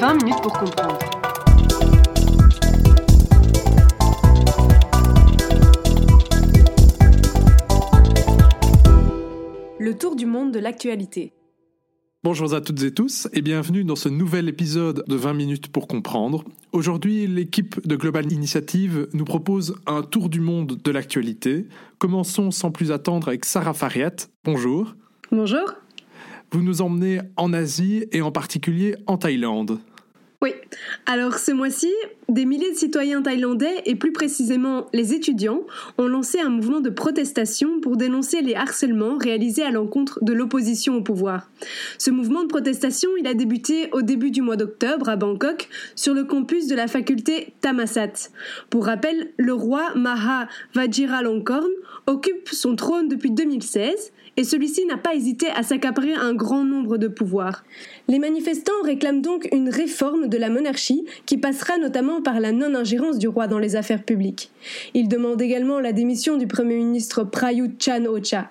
20 minutes pour comprendre. Le tour du monde de l'actualité. Bonjour à toutes et tous et bienvenue dans ce nouvel épisode de 20 minutes pour comprendre. Aujourd'hui, l'équipe de Global Initiative nous propose un tour du monde de l'actualité. Commençons sans plus attendre avec Sarah Fariat. Bonjour. Bonjour. Vous nous emmenez en Asie et en particulier en Thaïlande. Oui. Alors ce mois-ci, des milliers de citoyens thaïlandais et plus précisément les étudiants ont lancé un mouvement de protestation pour dénoncer les harcèlements réalisés à l'encontre de l'opposition au pouvoir. Ce mouvement de protestation, il a débuté au début du mois d'octobre à Bangkok sur le campus de la faculté Thammasat. Pour rappel, le roi Maha Vajiralongkorn occupe son trône depuis 2016 et celui-ci n'a pas hésité à s'accaparer un grand nombre de pouvoirs. Les manifestants réclament donc une réforme de la monarchie qui passera notamment par la non-ingérence du roi dans les affaires publiques. Ils demandent également la démission du Premier ministre Prayut Chan-ocha.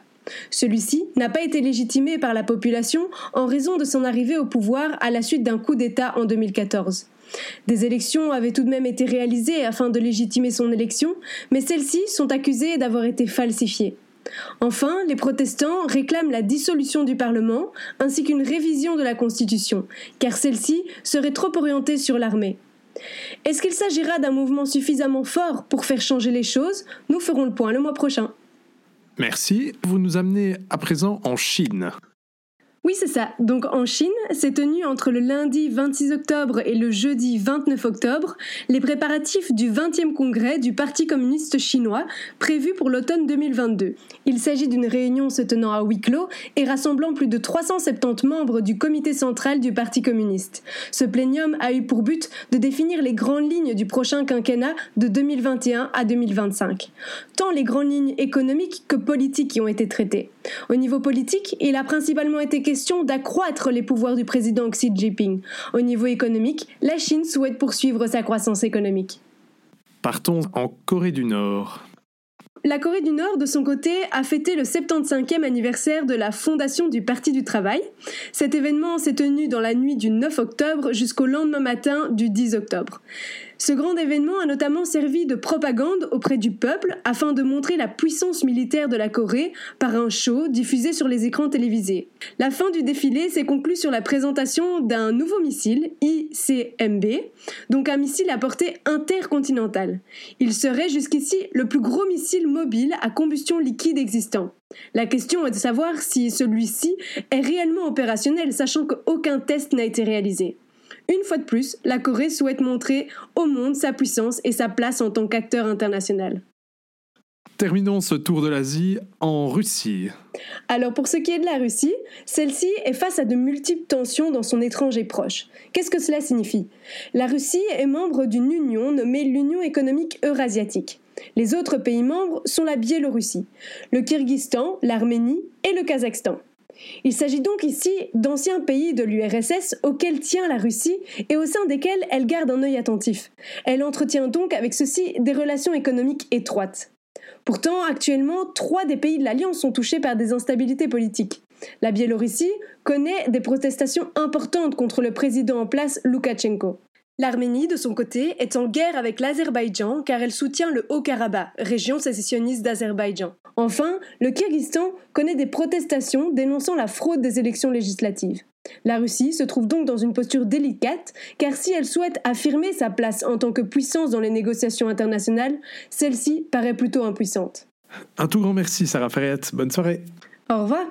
Celui-ci n'a pas été légitimé par la population en raison de son arrivée au pouvoir à la suite d'un coup d'État en 2014. Des élections avaient tout de même été réalisées afin de légitimer son élection, mais celles-ci sont accusées d'avoir été falsifiées. Enfin, les protestants réclament la dissolution du Parlement ainsi qu'une révision de la Constitution, car celle-ci serait trop orientée sur l'armée. Est-ce qu'il s'agira d'un mouvement suffisamment fort pour faire changer les choses? Nous ferons le point le mois prochain. Merci. Vous nous amenez à présent en Chine. Oui, c'est ça. Donc en Chine, s'est tenu entre le lundi 26 octobre et le jeudi 29 octobre les préparatifs du 20e congrès du Parti communiste chinois prévu pour l'automne 2022. Il s'agit d'une réunion se tenant à huis clos et rassemblant plus de 370 membres du comité central du Parti communiste. Ce plénium a eu pour but de définir les grandes lignes du prochain quinquennat de 2021 à 2025. Tant les grandes lignes économiques que politiques y ont été traitées. Au niveau politique, il a principalement été d'accroître les pouvoirs du président Xi Jinping. Au niveau économique, la Chine souhaite poursuivre sa croissance économique. Partons en Corée du Nord. La Corée du Nord, de son côté, a fêté le 75e anniversaire de la fondation du Parti du Travail. Cet événement s'est tenu dans la nuit du 9 octobre jusqu'au lendemain matin du 10 octobre. Ce grand événement a notamment servi de propagande auprès du peuple afin de montrer la puissance militaire de la Corée par un show diffusé sur les écrans télévisés. La fin du défilé s'est conclue sur la présentation d'un nouveau missile, ICMB, donc un missile à portée intercontinentale. Il serait jusqu'ici le plus gros missile mobile à combustion liquide existant. La question est de savoir si celui-ci est réellement opérationnel, sachant qu'aucun test n'a été réalisé. Une fois de plus, la Corée souhaite montrer au monde sa puissance et sa place en tant qu'acteur international. Terminons ce tour de l'Asie en Russie. Alors pour ce qui est de la Russie, celle-ci est face à de multiples tensions dans son étranger proche. Qu'est-ce que cela signifie? La Russie est membre d'une union nommée l'Union économique eurasiatique. Les autres pays membres sont la Biélorussie, le Kyrgyzstan, l'Arménie et le Kazakhstan. Il s'agit donc ici d'anciens pays de l'URSS auxquels tient la Russie et au sein desquels elle garde un œil attentif. Elle entretient donc avec ceux-ci des relations économiques étroites. Pourtant, actuellement, trois des pays de l'Alliance sont touchés par des instabilités politiques. La Biélorussie connaît des protestations importantes contre le président en place Loukachenko. L'Arménie, de son côté, est en guerre avec l'Azerbaïdjan car elle soutient le Haut-Karabakh, région sécessionniste d'Azerbaïdjan. Enfin, le Kyrgyzstan connaît des protestations dénonçant la fraude des élections législatives. La Russie se trouve donc dans une posture délicate, car si elle souhaite affirmer sa place en tant que puissance dans les négociations internationales, celle-ci paraît plutôt impuissante. Un tout grand merci, Sarah Ferret. Bonne soirée. Au revoir.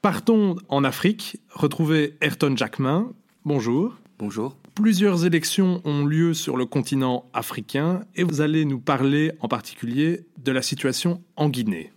Partons en Afrique, retrouver Ayrton Jackman. Bonjour. Bonjour. Plusieurs élections ont lieu sur le continent africain et vous allez nous parler en particulier de la situation en Guinée.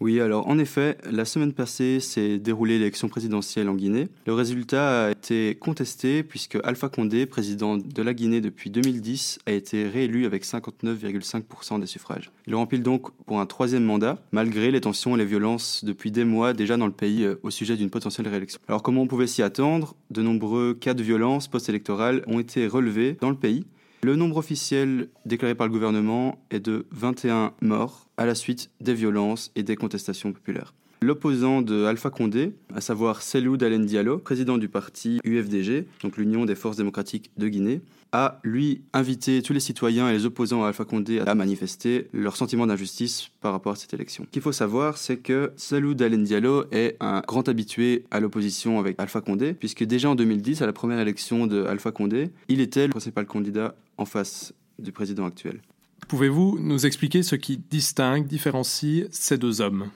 Oui, alors en effet, la semaine passée s'est déroulée l'élection présidentielle en Guinée. Le résultat a été contesté puisque Alpha Condé, président de la Guinée depuis 2010, a été réélu avec 59,5% des suffrages. Il rempile donc pour un troisième mandat, malgré les tensions et les violences depuis des mois déjà dans le pays euh, au sujet d'une potentielle réélection. Alors comment on pouvait s'y attendre? De nombreux cas de violence post-électorale ont été relevés dans le pays. Le nombre officiel déclaré par le gouvernement est de 21 morts à la suite des violences et des contestations populaires. L'opposant de Alpha Condé, à savoir Selou Dalen Diallo, président du parti UFDG, donc l'Union des forces démocratiques de Guinée, a, lui, invité tous les citoyens et les opposants à Alpha Condé à manifester leur sentiment d'injustice par rapport à cette élection. Ce qu'il faut savoir, c'est que Salou Dalen Diallo est un grand habitué à l'opposition avec Alpha Condé, puisque déjà en 2010, à la première élection de Alpha Condé, il était le principal candidat en face du président actuel. Pouvez-vous nous expliquer ce qui distingue, différencie ces deux hommes?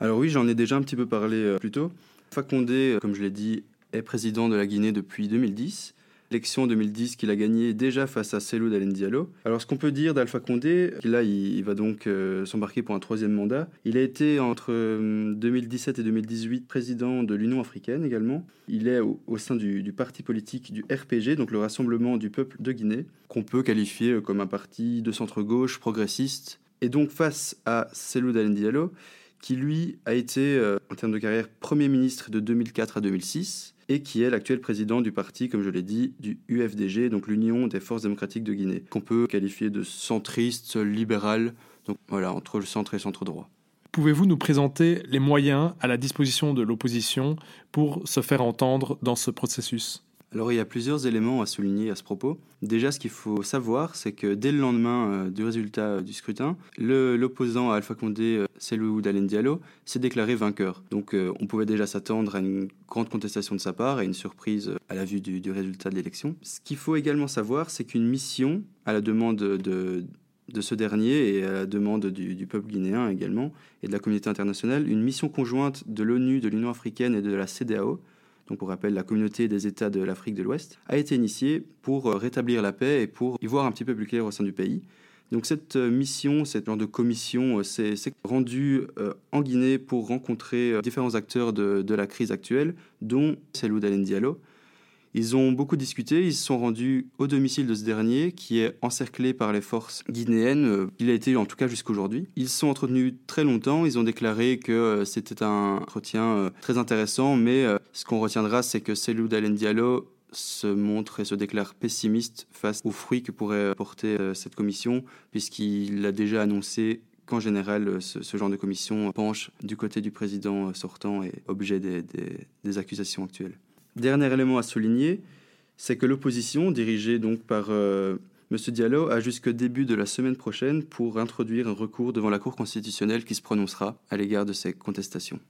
Alors oui, j'en ai déjà un petit peu parlé euh, plus tôt. Alpha Condé, comme je l'ai dit, est président de la Guinée depuis 2010 l'élection 2010 qu'il a gagnée déjà face à Selou Dalen Diallo. Alors ce qu'on peut dire d'Alpha Condé, là il, va donc euh, s'embarquer pour un troisième mandat. Il a été entre 2017 euh, et 2018 président de l'Union africaine également. Il est au, sein du, parti politique du RPG, donc le Rassemblement du peuple de Guinée, qu'on peut qualifier euh, comme un parti de centre-gauche progressiste. Et donc face à Selou Dalen Diallo, qui lui a été, en termes de carrière, Premier ministre de 2004 à 2006 et qui est l'actuel président du parti, comme je l'ai dit, du UFDG, donc l'Union des forces démocratiques de Guinée, qu'on peut qualifier de centriste, libéral, donc voilà, entre le centre et centre droit. Pouvez-vous nous présenter les moyens à la disposition de l'opposition pour se faire entendre dans ce processus? Alors il y a plusieurs éléments à souligner à ce propos. Déjà, ce qu'il faut savoir, c'est que dès le lendemain euh, du résultat euh, du scrutin, l'opposant à Alpha Condé, euh, Diallo, s'est déclaré vainqueur. Donc on pouvait déjà s'attendre à une grande contestation de sa part et une surprise à la vue du, résultat de l'élection. Ce qu'il faut également savoir, c'est qu'une mission, à la demande de, de ce dernier et à la demande du, du, peuple guinéen également et de la communauté internationale, une mission conjointe de l'ONU, de l'Union africaine et de la CDAO donc pour rappel la communauté des États de l'Afrique de l'Ouest, a été initiée pour euh, rétablir la paix et pour y voir un petit peu plus clair au sein du pays. Donc cette euh, mission, cette genre de commission, euh, s'est rendue en Guinée pour rencontrer différents acteurs de, la crise actuelle, dont Selou Dalen Diallo, ils ont beaucoup discuté, ils se sont rendus au domicile de ce dernier, qui est encerclé par les forces guinéennes. Il a été en tout cas jusqu'aujourd'hui. Ils se sont entretenus très longtemps, ils ont déclaré que euh, c'était un entretien euh, très intéressant, mais euh, ce qu'on retiendra, c'est que Selou Dalen Diallo se montre et se déclare pessimiste face aux fruits que pourrait porter cette commission, puisqu'il a déjà annoncé qu'en général, ce, genre de commission penche du côté du président sortant et objet des accusations actuelles. Dernier élément à souligner, c'est que l'opposition, dirigée donc par euh, M. Diallo, a jusque début de la semaine prochaine pour introduire un recours devant la Cour constitutionnelle qui se prononcera à l'égard de ces contestations.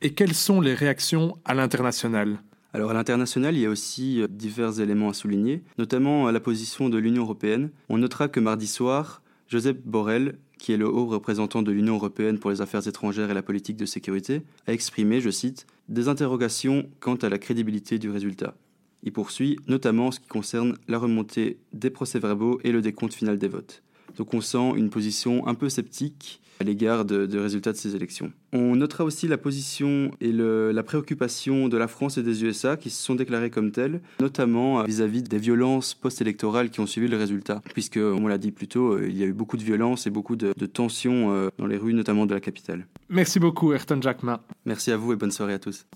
Et quelles sont les réactions à l'international? Alors à l'international, il y a aussi euh, divers éléments à souligner, notamment à la position de l'Union européenne. On notera que mardi soir, Joseph Borrell, qui est le haut représentant de l'Union européenne pour les affaires étrangères et la politique de sécurité, a exprimé, je cite, des interrogations quant à la crédibilité du résultat. Il poursuit notamment en ce qui concerne la remontée des procès-verbaux et le décompte final des votes. Donc on sent une position un peu sceptique à l'égard des de résultats de ces élections. On notera aussi la position et la préoccupation de la France et des USA qui se sont déclarés comme tels, notamment vis-à-vis des violences post-électorales qui ont suivi le résultat, puisque, on l'a dit plus tôt, il y a eu beaucoup de violences et beaucoup de, de tensions euh, dans les rues, notamment de la capitale. Merci beaucoup, Ayrton Jackma. Merci à vous et bonne soirée à tous.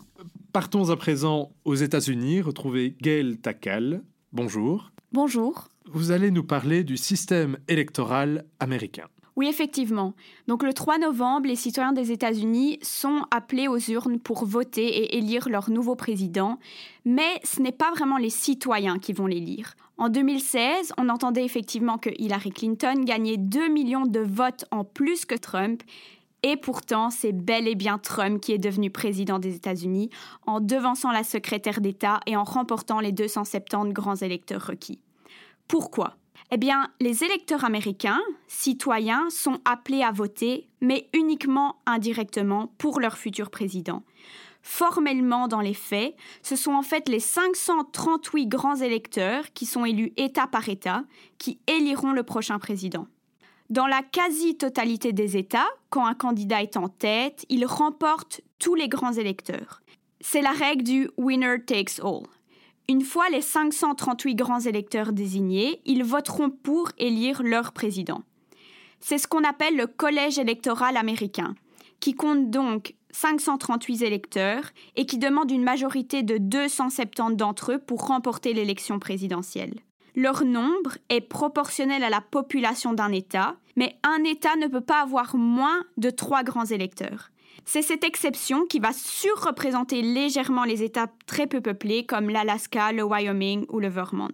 Partons à présent aux États-Unis, retrouver Gail Takal. Bonjour. Bonjour. Vous allez nous parler du système électoral américain. Oui, effectivement. Donc le 3 novembre, les citoyens des États-Unis sont appelés aux urnes pour voter et élire leur nouveau président, mais ce n'est pas vraiment les citoyens qui vont l'élire. En 2016, on entendait effectivement que Hillary Clinton gagnait 2 millions de votes en plus que Trump, et pourtant, c'est bel et bien Trump qui est devenu président des États-Unis en devançant la secrétaire d'État et en remportant les 270 grands électeurs requis. Pourquoi? Eh bien, les électeurs américains, citoyens, sont appelés à voter, mais uniquement indirectement pour leur futur président. Formellement, dans les faits, ce sont en fait les 538 grands électeurs qui sont élus État par État qui éliront le prochain président. Dans la quasi-totalité des États, quand un candidat est en tête, il remporte tous les grands électeurs. C'est la règle du winner takes all. Une fois les 538 grands électeurs désignés, ils voteront pour élire leur président. C'est ce qu'on appelle le collège électoral américain, qui compte donc 538 électeurs et qui demande une majorité de 270 d'entre eux pour remporter l'élection présidentielle. Leur nombre est proportionnel à la population d'un État, mais un État ne peut pas avoir moins de trois grands électeurs. C'est cette exception qui va surreprésenter légèrement les États très peu peuplés comme l'Alaska, le Wyoming ou le Vermont.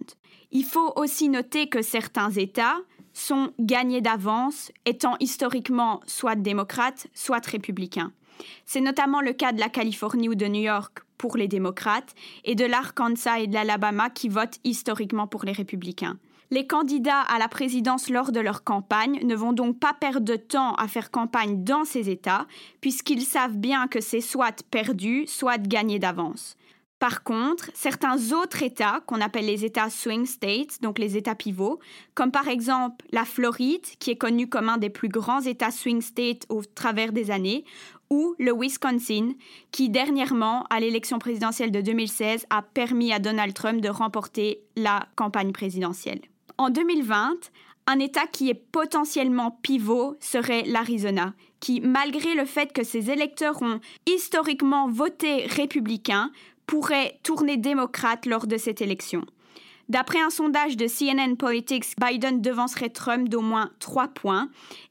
Il faut aussi noter que certains États sont gagnés d'avance, étant historiquement soit démocrates, soit républicains. C'est notamment le cas de la Californie ou de New York pour les démocrates et de l'Arkansas et de l'Alabama qui votent historiquement pour les républicains. Les candidats à la présidence lors de leur campagne ne vont donc pas perdre de temps à faire campagne dans ces États, puisqu'ils savent bien que c'est soit perdu, soit gagné d'avance. Par contre, certains autres États, qu'on appelle les États swing states, donc les États pivots, comme par exemple la Floride, qui est connue comme un des plus grands États swing states au travers des années, ou le Wisconsin, qui dernièrement, à l'élection présidentielle de 2016, a permis à Donald Trump de remporter la campagne présidentielle. En 2020, un État qui est potentiellement pivot serait l'Arizona, qui, malgré le fait que ses électeurs ont historiquement voté républicain, pourrait tourner démocrate lors de cette élection. D'après un sondage de CNN Politics, Biden devancerait Trump d'au moins 3 points.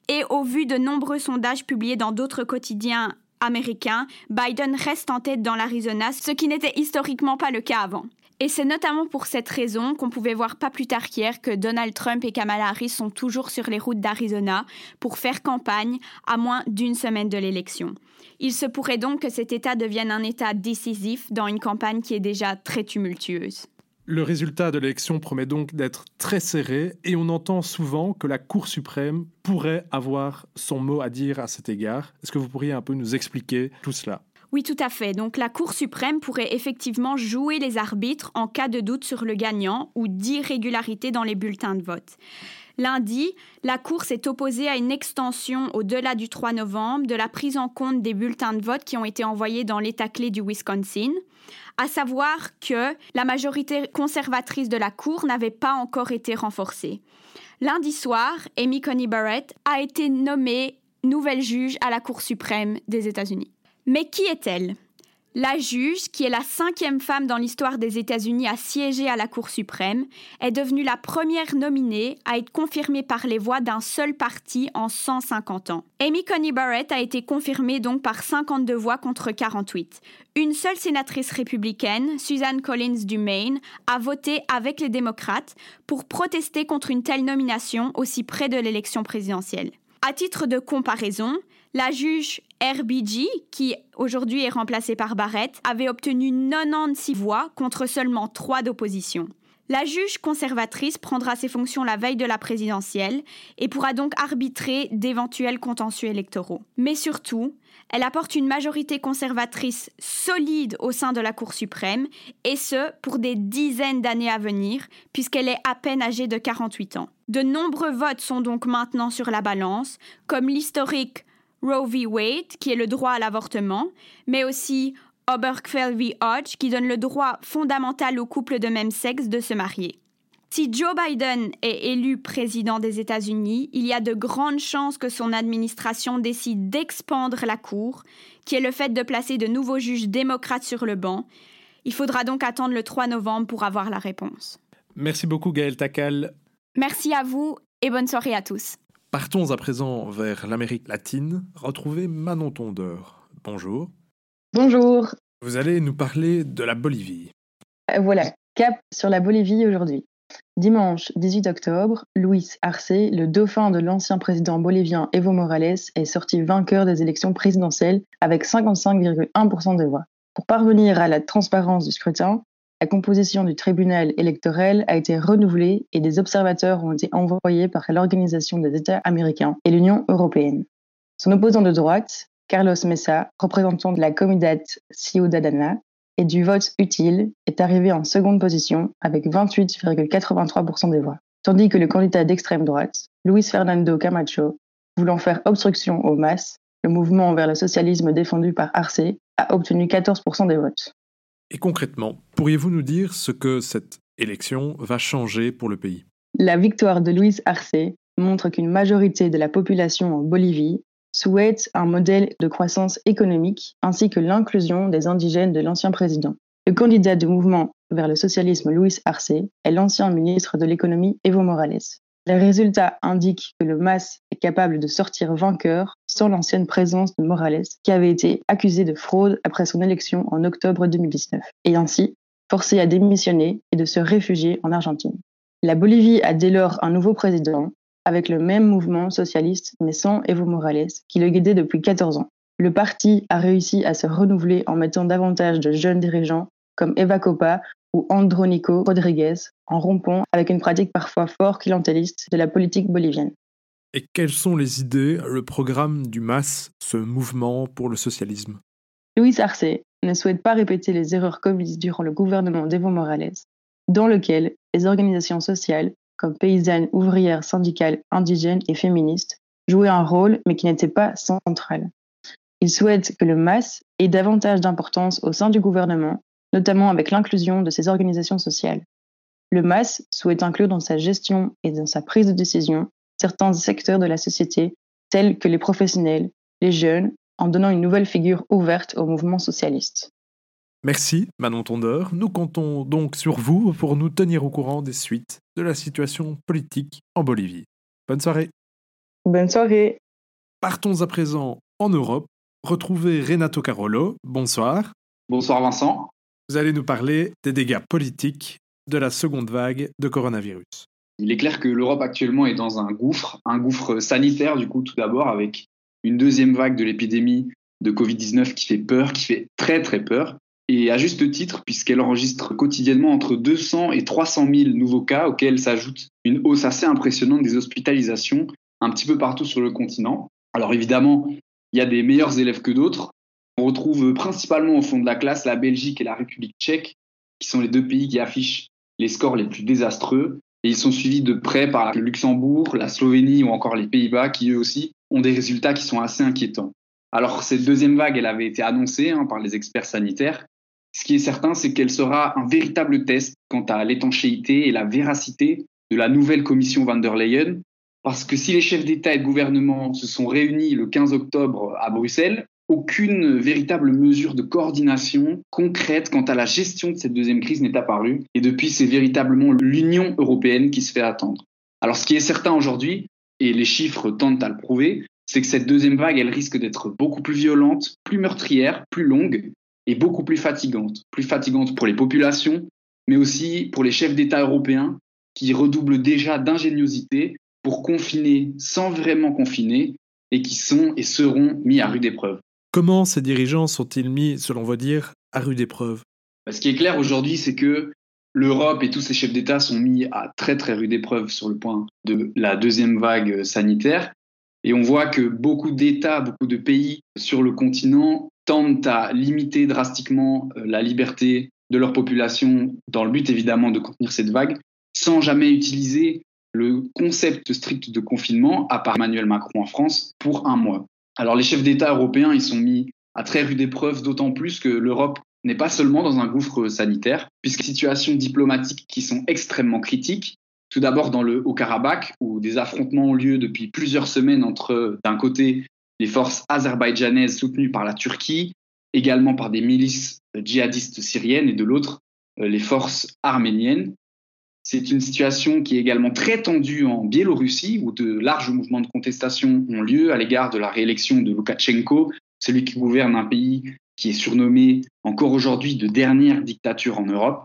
Et au vu de nombreux sondages publiés dans d'autres quotidiens américains, Biden reste en tête dans l'Arizona, ce qui n'était historiquement pas le cas avant. Et c'est notamment pour cette raison qu'on pouvait voir pas plus tard qu'hier que Donald Trump et Kamala Harris sont toujours sur les routes d'Arizona pour faire campagne à moins d'une semaine de l'élection. Il se pourrait donc que cet État devienne un État décisif dans une campagne qui est déjà très tumultueuse. Le résultat de l'élection promet donc d'être très serré et on entend souvent que la Cour suprême pourrait avoir son mot à dire à cet égard. Est-ce que vous pourriez un peu nous expliquer tout cela? Oui, tout à fait. Donc la Cour suprême pourrait effectivement jouer les arbitres en cas de doute sur le gagnant ou d'irrégularité dans les bulletins de vote. Lundi, la Cour s'est opposée à une extension au-delà du 3 novembre de la prise en compte des bulletins de vote qui ont été envoyés dans l'État clé du Wisconsin, à savoir que la majorité conservatrice de la Cour n'avait pas encore été renforcée. Lundi soir, Amy Coney Barrett a été nommée nouvelle juge à la Cour suprême des États-Unis. Mais qui est-elle? La juge, qui est la cinquième femme dans l'histoire des États-Unis à siéger à la Cour suprême, est devenue la première nominée à être confirmée par les voix d'un seul parti en 150 ans. Amy Coney Barrett a été confirmée donc par 52 voix contre 48. Une seule sénatrice républicaine, Suzanne Collins du Maine, a voté avec les démocrates pour protester contre une telle nomination aussi près de l'élection présidentielle. À titre de comparaison, la juge RBG, qui aujourd'hui est remplacée par Barrett, avait obtenu 96 voix contre seulement 3 d'opposition. La juge conservatrice prendra ses fonctions la veille de la présidentielle et pourra donc arbitrer d'éventuels contentieux électoraux. Mais surtout, elle apporte une majorité conservatrice solide au sein de la Cour suprême, et ce, pour des dizaines d'années à venir, puisqu'elle est à peine âgée de 48 ans. De nombreux votes sont donc maintenant sur la balance, comme l'historique Roe v. Wade, qui est le droit à l'avortement, mais aussi Obergefell v. Hodge, qui donne le droit fondamental aux couples de même sexe de se marier. Si Joe Biden est élu président des États-Unis, il y a de grandes chances que son administration décide d'expandre la Cour, qui est le fait de placer de nouveaux juges démocrates sur le banc. Il faudra donc attendre le 3 novembre pour avoir la réponse. Merci beaucoup Gaël Takal. Merci à vous et bonne soirée à tous. Partons à présent vers l'Amérique latine. Retrouvez Manon Tondeur. Bonjour. Bonjour. Vous allez nous parler de la Bolivie. Euh, voilà, cap sur la Bolivie aujourd'hui. Dimanche 18 octobre, Luis Arce, le dauphin de l'ancien président bolivien Evo Morales, est sorti vainqueur des élections présidentielles avec 55,1% des voix. Pour parvenir à la transparence du scrutin, la composition du tribunal électoral a été renouvelée et des observateurs ont été envoyés par l'Organisation des États américains et l'Union européenne. Son opposant de droite, Carlos Mesa, représentant de la Comunidad Ciudadana et du vote utile, est arrivé en seconde position avec 28,83% des voix, tandis que le candidat d'extrême droite, Luis Fernando Camacho, voulant faire obstruction aux masses, le mouvement vers le socialisme défendu par Arce, a obtenu 14% des votes. Et concrètement, pourriez-vous nous dire ce que cette élection va changer pour le pays? La victoire de Luis Arce montre qu'une majorité de la population en Bolivie souhaite un modèle de croissance économique ainsi que l'inclusion des indigènes de l'ancien président. Le candidat du mouvement vers le socialisme Luis Arce est l'ancien ministre de l'économie Evo Morales. Les résultats indiquent que le MAS est capable de sortir vainqueur sans l'ancienne présence de Morales, qui avait été accusé de fraude après son élection en octobre 2019, et ainsi forcé à démissionner et de se réfugier en Argentine. La Bolivie a dès lors un nouveau président, avec le même mouvement socialiste, mais sans Evo Morales, qui le guidait depuis 14 ans. Le parti a réussi à se renouveler en mettant davantage de jeunes dirigeants comme Eva Copa ou Andronico Rodriguez, en rompant avec une pratique parfois fort clientéliste de la politique bolivienne. Et quelles sont les idées, le programme du MAS, ce mouvement pour le socialisme? Luis Arce ne souhaite pas répéter les erreurs commises durant le gouvernement d'Evo Morales, dans lequel les organisations sociales, comme paysannes, ouvrières, syndicales, indigènes et féministes, jouaient un rôle mais qui n'était pas central. Il souhaite que le MAS ait davantage d'importance au sein du gouvernement notamment avec l'inclusion de ces organisations sociales. Le MAS souhaite inclure dans sa gestion et dans sa prise de décision certains secteurs de la société, tels que les professionnels, les jeunes, en donnant une nouvelle figure ouverte au mouvement socialiste. Merci, Manon Tondeur. Nous comptons donc sur vous pour nous tenir au courant des suites de la situation politique en Bolivie. Bonne soirée. Bonne soirée. Partons à présent en Europe. Retrouvez Renato Carolo. Bonsoir. Bonsoir Vincent vous allez nous parler des dégâts politiques de la seconde vague de coronavirus. Il est clair que l'Europe actuellement est dans un gouffre, un gouffre sanitaire du coup tout d'abord avec une deuxième vague de l'épidémie de Covid-19 qui fait peur, qui fait très très peur. Et à juste titre, puisqu'elle enregistre quotidiennement entre 200 et 300 000 nouveaux cas, auxquels s'ajoute une hausse assez impressionnante des hospitalisations un petit peu partout sur le continent. Alors évidemment, il y a des meilleurs élèves que d'autres. On retrouve principalement au fond de la classe la Belgique et la République tchèque, qui sont les deux pays qui affichent les scores les plus désastreux. Et ils sont suivis de près par le Luxembourg, la Slovénie ou encore les Pays-Bas, qui eux aussi ont des résultats qui sont assez inquiétants. Alors cette deuxième vague, elle avait été annoncée hein, par les experts sanitaires. Ce qui est certain, c'est qu'elle sera un véritable test quant à l'étanchéité et la véracité de la nouvelle commission van der Leyen. Parce que si les chefs d'État et de gouvernement se sont réunis le 15 octobre à Bruxelles, aucune véritable mesure de coordination concrète quant à la gestion de cette deuxième crise n'est apparue. Et depuis, c'est véritablement l'Union européenne qui se fait attendre. Alors, ce qui est certain aujourd'hui, et les chiffres tentent à le prouver, c'est que cette deuxième vague, elle risque d'être beaucoup plus violente, plus meurtrière, plus longue et beaucoup plus fatigante. Plus fatigante pour les populations, mais aussi pour les chefs d'État européens qui redoublent déjà d'ingéniosité pour confiner sans vraiment confiner et qui sont et seront mis à rude épreuve. Comment ces dirigeants sont-ils mis, selon vos dires, à rude épreuve? Bah, Ce qui est clair aujourd'hui, c'est que l'Europe et tous ses chefs d'État sont mis à très très rude épreuve sur le point de la deuxième vague sanitaire. Et on voit que beaucoup d'États, beaucoup de pays sur le continent tentent à limiter drastiquement euh, la liberté de leur population dans le but évidemment de contenir cette vague, sans jamais utiliser le concept strict de confinement, à part Emmanuel Macron en France, pour un mois. Alors les chefs d'État européens, ils sont mis à très rude épreuve, d'autant plus que l'Europe n'est pas seulement dans un gouffre sanitaire, puisque situations diplomatiques qui sont extrêmement critiques. Tout d'abord dans le Haut-Karabakh, où des affrontements ont lieu depuis plusieurs semaines entre, d'un côté, les forces azerbaïdjanaises soutenues par la Turquie, également par des milices djihadistes syriennes, et de l'autre, euh, les forces arméniennes. C'est une situation qui est également très tendue en Biélorussie, où de larges mouvements de contestation ont lieu à l'égard de la réélection de Loukachenko, celui qui gouverne un pays qui est surnommé encore aujourd'hui de dernière dictature en Europe.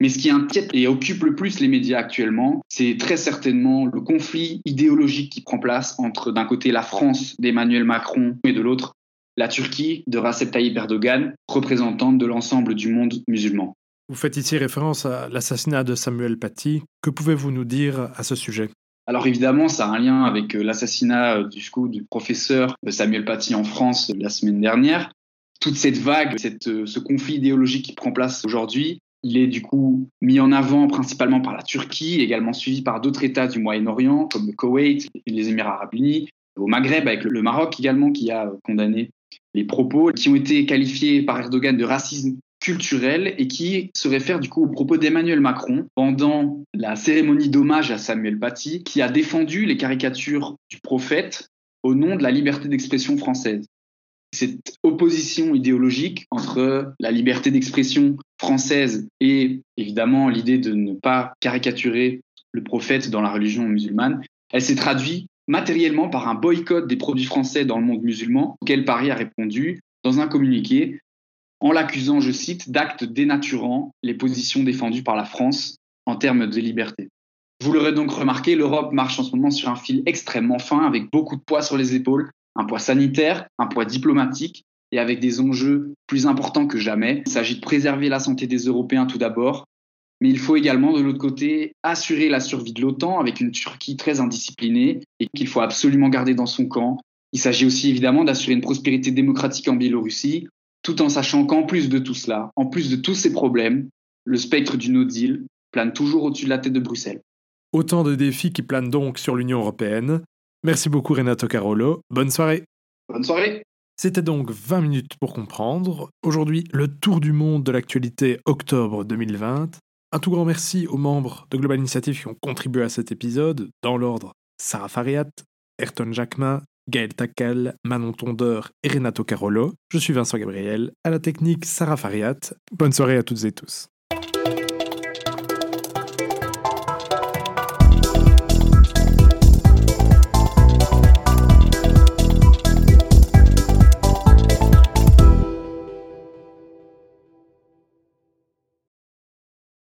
Mais ce qui inquiète et occupe le plus les médias actuellement, c'est très certainement le conflit idéologique qui prend place entre d'un côté la France d'Emmanuel Macron et de l'autre la Turquie de Recep Tayyip Erdogan, représentante de l'ensemble du monde musulman. Vous faites ici référence à l'assassinat de Samuel Paty. Que pouvez-vous nous dire à ce sujet? Alors évidemment, ça a un lien avec euh, l'assassinat euh, du, professeur euh, Samuel Paty en France la semaine dernière. Toute cette vague, ce conflit idéologique qui prend place aujourd'hui, il est du coup mis en avant principalement par la Turquie, également suivi par d'autres États du Moyen-Orient, comme le Koweït les Émirats arabes unis, au Maghreb avec le Maroc également qui a condamné les propos qui ont été qualifiés par Erdogan de racisme culturel et qui se réfère du coup aux propos d'Emmanuel Macron pendant la cérémonie d'hommage à Samuel Paty, qui a défendu les caricatures du prophète au nom de la liberté d'expression française. Cette opposition idéologique entre la liberté d'expression française et évidemment l'idée de ne pas caricaturer le prophète dans la religion musulmane, elle s'est traduite matériellement par un boycott des produits français dans le monde musulman, auquel Paris a répondu dans un communiqué en l'accusant, je cite, d'actes dénaturant les positions défendues par la France en termes de liberté. Vous l'aurez donc remarqué, l'Europe marche en ce moment sur un fil extrêmement fin, avec beaucoup de poids sur les épaules, un poids sanitaire, un poids diplomatique, et avec des enjeux plus importants que jamais. Il s'agit de préserver la santé des Européens tout d'abord, mais il faut également, de l'autre côté, assurer la survie de l'OTAN avec une Turquie très indisciplinée et qu'il faut absolument garder dans son camp. Il s'agit aussi évidemment d'assurer une prospérité démocratique en Biélorussie, tout en sachant qu'en plus de tout cela, en plus de tous ces problèmes, le spectre du no deal plane toujours au-dessus de la tête de Bruxelles. Autant de défis qui planent donc sur l'Union européenne. Merci beaucoup Renato Carolo. Bonne soirée. Bonne soirée. C'était donc 20 minutes pour comprendre. Aujourd'hui, le tour du monde de l'actualité octobre 2020. Un tout grand merci aux membres de Global Initiative qui ont contribué à cet épisode, dans l'ordre Sarah Fariat, Ayrton Jacquemin, Gaël Tacal, Manon Tondeur et Renato Carolo. Je suis Vincent Gabriel, à la technique Sarah Fariat. Bonne soirée à toutes et tous.